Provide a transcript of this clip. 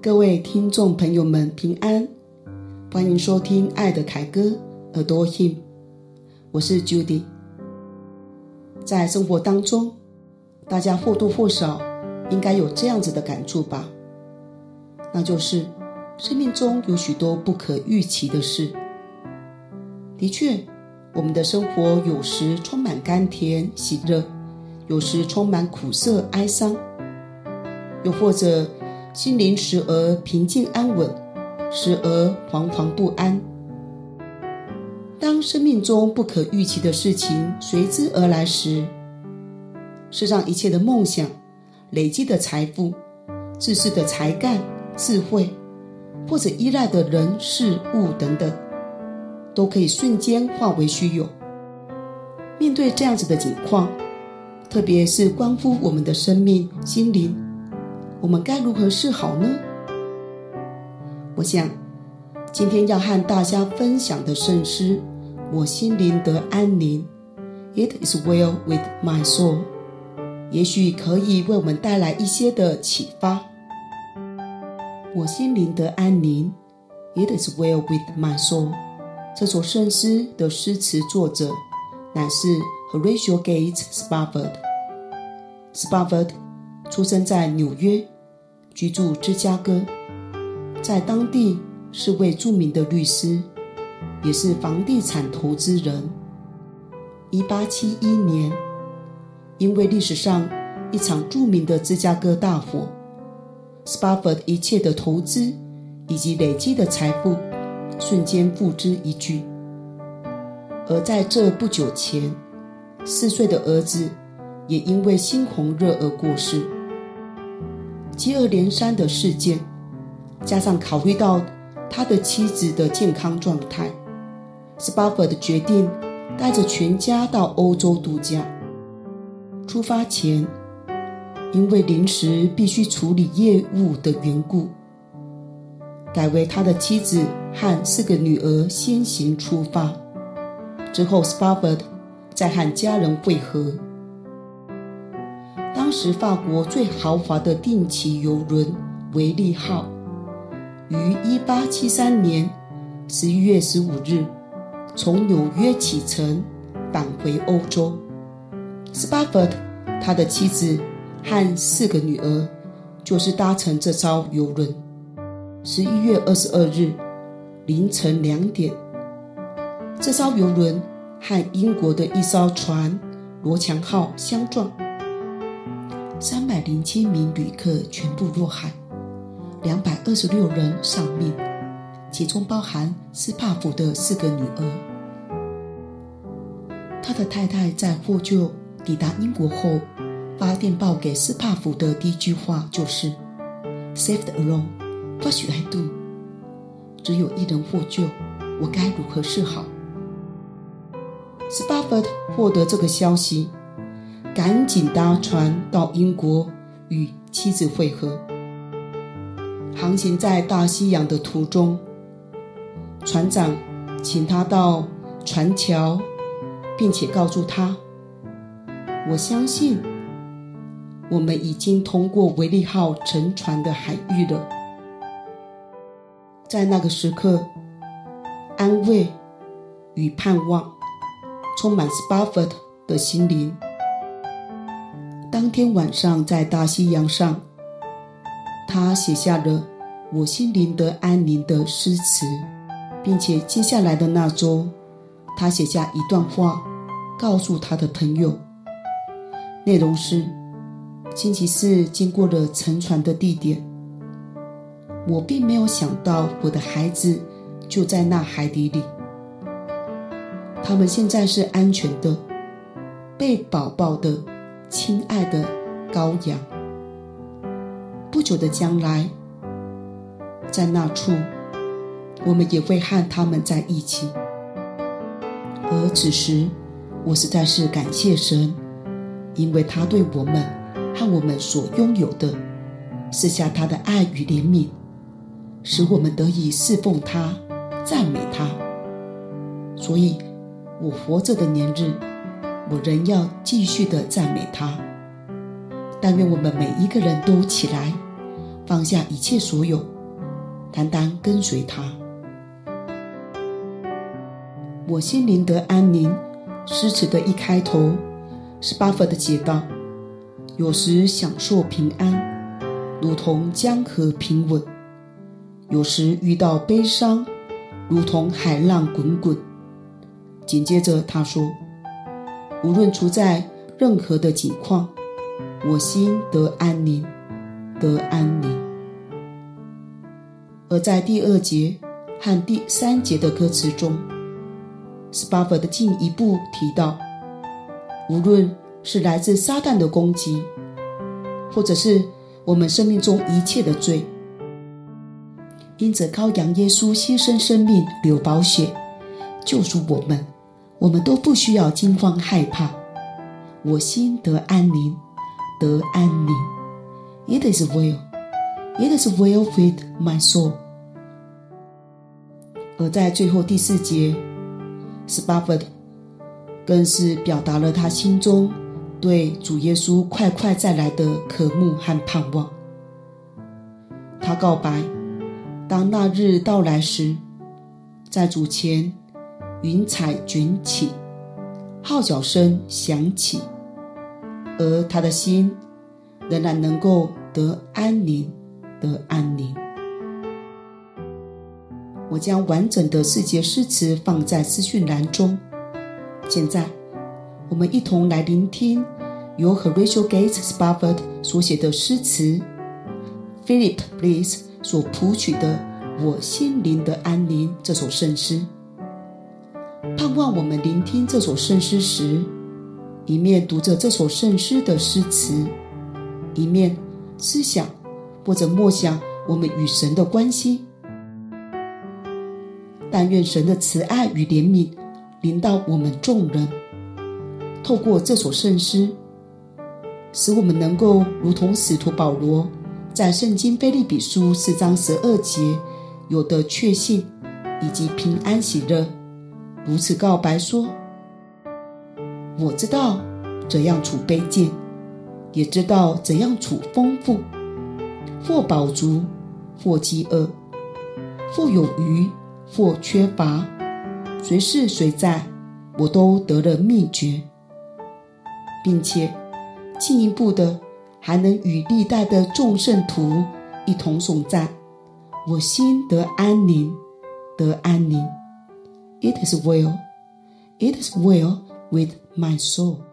各位听众朋友们，平安！欢迎收听《爱的凯歌》耳朵听。我是 Judy。在生活当中，大家或多或少应该有这样子的感触吧？那就是生命中有许多不可预期的事。的确，我们的生活有时充满甘甜喜乐，有时充满苦涩哀伤，又或者，心灵时而平静安稳，时而惶惶不安。当生命中不可预期的事情随之而来时，世上一切的梦想、累积的财富、自恃的才干、智慧，或者依赖的人事物等等，都可以瞬间化为虚有。面对这样子的景况，特别是关乎我们的生命、心灵。我们该如何是好呢？我想，今天要和大家分享的圣诗，我心灵得安宁。It is well with my soul，也许可以为我们带来一些的启发。我心灵得安宁。It is well with my soul。这首圣诗的诗词作者乃是 Horatio Gates Spafford。Spafford 出生在纽约，居住芝加哥，在当地是位著名的律师，也是房地产投资人。一八七一年，因为历史上一场著名的芝加哥大火，Spafford 一切的投资以及累积的财富瞬间付之一炬。而在这不久前，四岁的儿子也因为猩红热而过世。接二连三的事件，加上考虑到他的妻子的健康状态，Spafford 决定带着全家到欧洲度假。出发前，因为临时必须处理业务的缘故，改为他的妻子和四个女儿先行出发，之后 Spafford 再和家人会合。当时法国最豪华的定期游轮“维利号”于一八七三年十一月十五日从纽约启程返回欧洲。Spafford 他的妻子和四个女儿就是搭乘这艘游轮。十一月二十二日凌晨两点，这艘游轮和英国的一艘船“罗强号”相撞。三百零七名旅客全部落海，两百二十六人丧命，其中包含斯帕福的四个女儿。他的太太在获救抵达英国后，发电报给斯帕福的第一句话就是：“Saved alone, what should I do？” 只有一人获救，我该如何是好？斯帕福获得这个消息。赶紧搭船到英国与妻子会合。航行在大西洋的途中，船长请他到船桥，并且告诉他：“我相信我们已经通过维利号沉船的海域了。”在那个时刻，安慰与盼望充满 Spafford 的心灵。当天晚上，在大西洋上，他写下了“我心灵的安宁”的诗词，并且接下来的那周，他写下一段话，告诉他的朋友，内容是：星期四经过了沉船的地点，我并没有想到我的孩子就在那海底里，他们现在是安全的，被保抱的。亲爱的羔羊，不久的将来，在那处，我们也会和他们在一起。而此时，我实在是感谢神，因为他对我们和我们所拥有的，赐下他的爱与怜悯，使我们得以侍奉他、赞美他。所以，我活着的年日。我仍要继续的赞美他。但愿我们每一个人都起来，放下一切所有，单单跟随他。我心灵得安宁。诗词的一开头是巴菲特写道：“有时享受平安，如同江河平稳；有时遇到悲伤，如同海浪滚滚。”紧接着他说：“无论处在任何的境况，我心得安宁，得安宁。”而在第二节和第三节的歌词中，斯巴弗的进一步提到，无论是来自撒旦的攻击，或者是我们生命中一切的罪，因着羔羊耶稣牺牲生命、流宝血，救赎我们，我们都不需要惊慌害怕。我心得安宁，得安宁。It is well, it is well with my soul。而在最后第四节，斯巴弗更是表达了他心中对主耶稣快快再来的渴慕和盼望。他告白，当那日到来时，在主前云彩卷起，号角声响起。而他的心仍然能够得安宁，得安宁。我将完整的四节诗词放在资讯栏中。现在，我们一同来聆听由 Horatio Gates Spafford 所写的诗词，Philip Bliss 所谱曲的《我心灵的安宁》这首圣诗。盼望我们聆听这首圣诗时，一面读着这首圣诗的诗词，一面思想或者默想我们与神的关系。但愿神的慈爱与怜悯临到我们众人，透过这首圣诗，使我们能够如同使徒保罗在圣经腓立比书四章十二节有的确信以及平安喜乐，如此告白说。我知道怎样处卑贱，也知道怎样处丰富，或饱足，或饥饿，或有余，或缺乏，随是随在，我都得了秘诀，并且进一步的还能与历代的众圣徒一同颂赞，我心得安宁，得安宁。It is well, it is well with my soul.